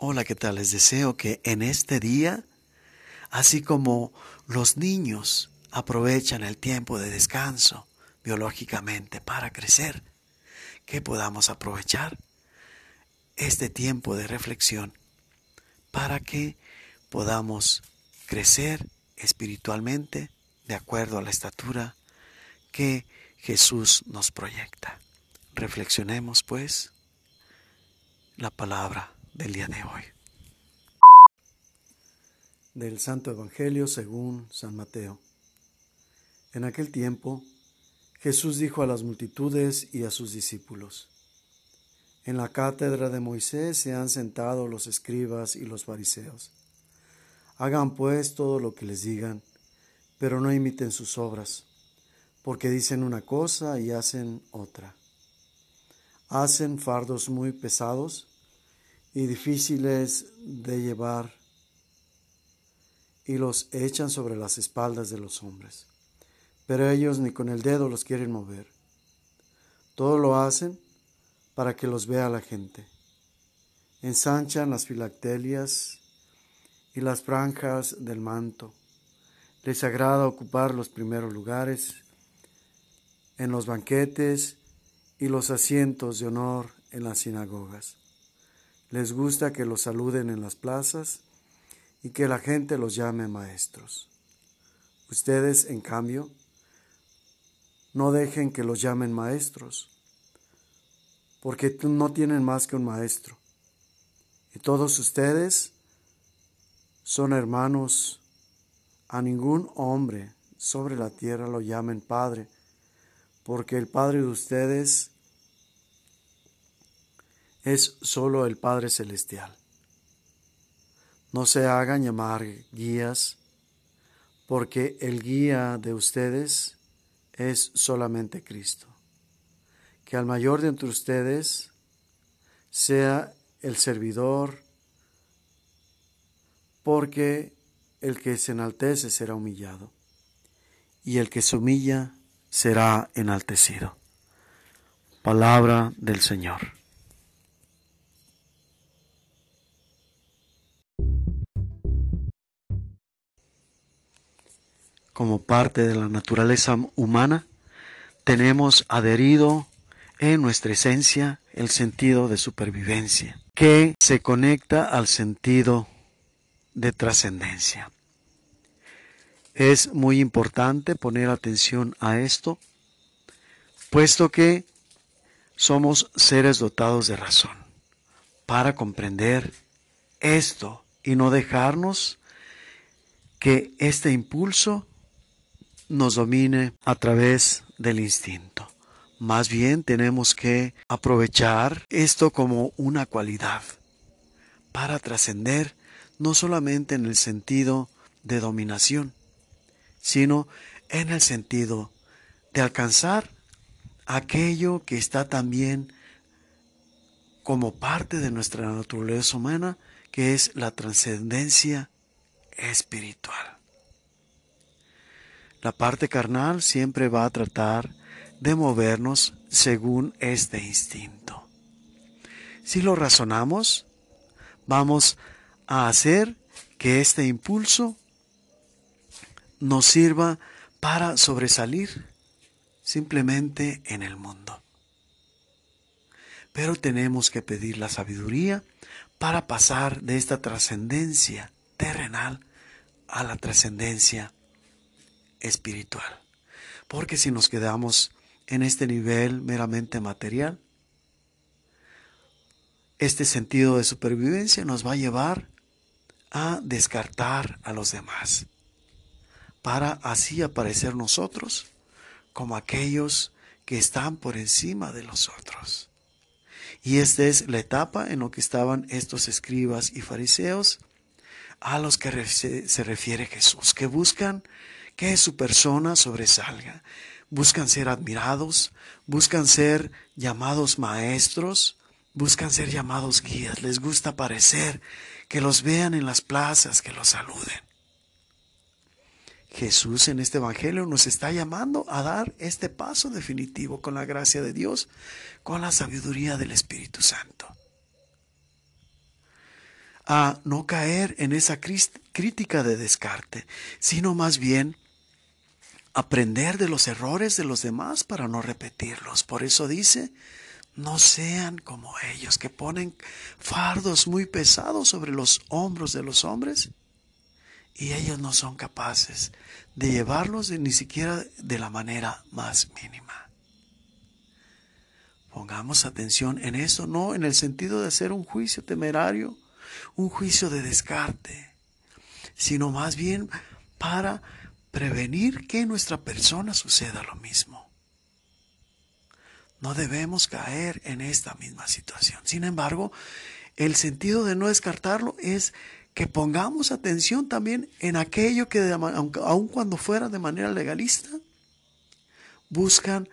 Hola, ¿qué tal? Les deseo que en este día, así como los niños aprovechan el tiempo de descanso biológicamente para crecer, que podamos aprovechar este tiempo de reflexión para que podamos crecer espiritualmente de acuerdo a la estatura que Jesús nos proyecta. Reflexionemos pues la palabra del día de hoy. Del Santo Evangelio según San Mateo. En aquel tiempo, Jesús dijo a las multitudes y a sus discípulos, En la cátedra de Moisés se han sentado los escribas y los fariseos. Hagan pues todo lo que les digan, pero no imiten sus obras, porque dicen una cosa y hacen otra. Hacen fardos muy pesados y difíciles de llevar y los echan sobre las espaldas de los hombres. Pero ellos ni con el dedo los quieren mover. Todo lo hacen para que los vea la gente. Ensanchan las filactelias y las franjas del manto. Les agrada ocupar los primeros lugares en los banquetes y los asientos de honor en las sinagogas les gusta que los saluden en las plazas y que la gente los llame maestros. Ustedes, en cambio, no dejen que los llamen maestros, porque no tienen más que un maestro. Y todos ustedes son hermanos. A ningún hombre sobre la tierra lo llamen Padre, porque el Padre de ustedes es solo el Padre Celestial. No se hagan llamar guías, porque el guía de ustedes es solamente Cristo. Que al mayor de entre ustedes sea el servidor, porque el que se enaltece será humillado, y el que se humilla será enaltecido. Palabra del Señor. Como parte de la naturaleza humana, tenemos adherido en nuestra esencia el sentido de supervivencia, que se conecta al sentido de trascendencia. Es muy importante poner atención a esto, puesto que somos seres dotados de razón, para comprender esto y no dejarnos que este impulso nos domine a través del instinto. Más bien tenemos que aprovechar esto como una cualidad para trascender no solamente en el sentido de dominación, sino en el sentido de alcanzar aquello que está también como parte de nuestra naturaleza humana, que es la trascendencia espiritual. La parte carnal siempre va a tratar de movernos según este instinto. Si lo razonamos, vamos a hacer que este impulso nos sirva para sobresalir simplemente en el mundo. Pero tenemos que pedir la sabiduría para pasar de esta trascendencia terrenal a la trascendencia espiritual. Porque si nos quedamos en este nivel meramente material, este sentido de supervivencia nos va a llevar a descartar a los demás, para así aparecer nosotros como aquellos que están por encima de los otros. Y esta es la etapa en la que estaban estos escribas y fariseos a los que se refiere Jesús, que buscan que su persona sobresalga. Buscan ser admirados, buscan ser llamados maestros, buscan ser llamados guías, les gusta parecer, que los vean en las plazas, que los saluden. Jesús en este Evangelio nos está llamando a dar este paso definitivo con la gracia de Dios, con la sabiduría del Espíritu Santo. a no caer en esa crítica de descarte, sino más bien aprender de los errores de los demás para no repetirlos. Por eso dice, no sean como ellos, que ponen fardos muy pesados sobre los hombros de los hombres y ellos no son capaces de llevarlos ni siquiera de la manera más mínima. Pongamos atención en eso, no en el sentido de hacer un juicio temerario, un juicio de descarte, sino más bien para prevenir que en nuestra persona suceda lo mismo. No debemos caer en esta misma situación. Sin embargo, el sentido de no descartarlo es que pongamos atención también en aquello que, aun cuando fuera de manera legalista, buscan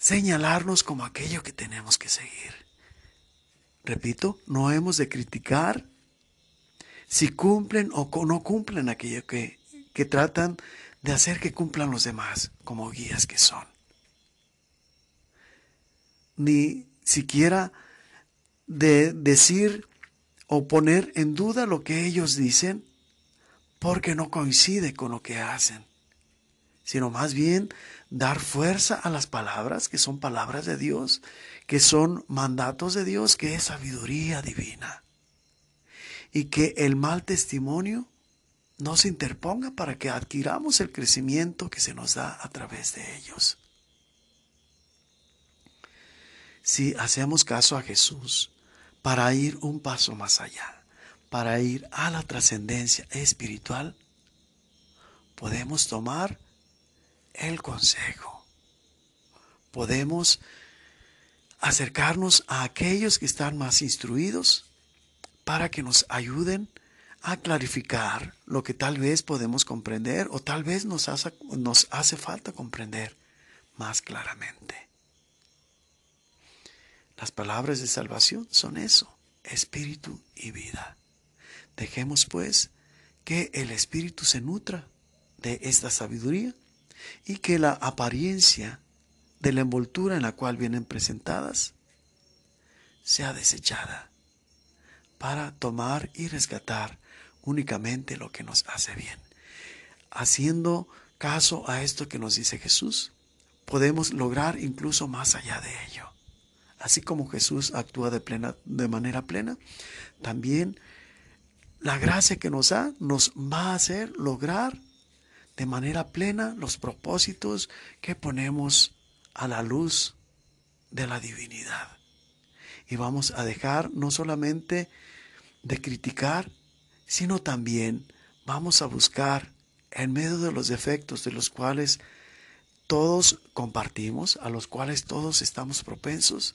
señalarnos como aquello que tenemos que seguir. Repito, no hemos de criticar si cumplen o no cumplen aquello que que tratan de hacer que cumplan los demás como guías que son. Ni siquiera de decir o poner en duda lo que ellos dicen porque no coincide con lo que hacen, sino más bien dar fuerza a las palabras que son palabras de Dios, que son mandatos de Dios, que es sabiduría divina. Y que el mal testimonio no se interponga para que adquiramos el crecimiento que se nos da a través de ellos. Si hacemos caso a Jesús para ir un paso más allá, para ir a la trascendencia espiritual, podemos tomar el consejo. Podemos acercarnos a aquellos que están más instruidos para que nos ayuden clarificar lo que tal vez podemos comprender o tal vez nos hace, nos hace falta comprender más claramente. Las palabras de salvación son eso, espíritu y vida. Dejemos pues que el espíritu se nutra de esta sabiduría y que la apariencia de la envoltura en la cual vienen presentadas sea desechada para tomar y rescatar únicamente lo que nos hace bien. Haciendo caso a esto que nos dice Jesús, podemos lograr incluso más allá de ello. Así como Jesús actúa de, plena, de manera plena, también la gracia que nos da nos va a hacer lograr de manera plena los propósitos que ponemos a la luz de la divinidad. Y vamos a dejar no solamente de criticar sino también vamos a buscar en medio de los defectos de los cuales todos compartimos, a los cuales todos estamos propensos,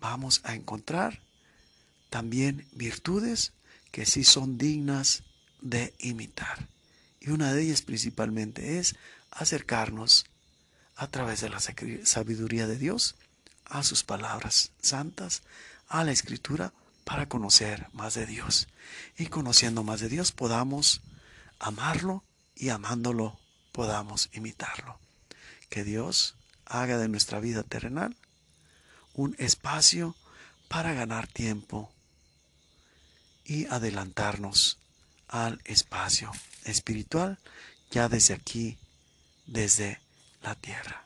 vamos a encontrar también virtudes que sí son dignas de imitar. Y una de ellas principalmente es acercarnos a través de la sabiduría de Dios a sus palabras santas, a la escritura, para conocer más de Dios. Y conociendo más de Dios podamos amarlo y amándolo podamos imitarlo. Que Dios haga de nuestra vida terrenal un espacio para ganar tiempo y adelantarnos al espacio espiritual ya desde aquí, desde la tierra.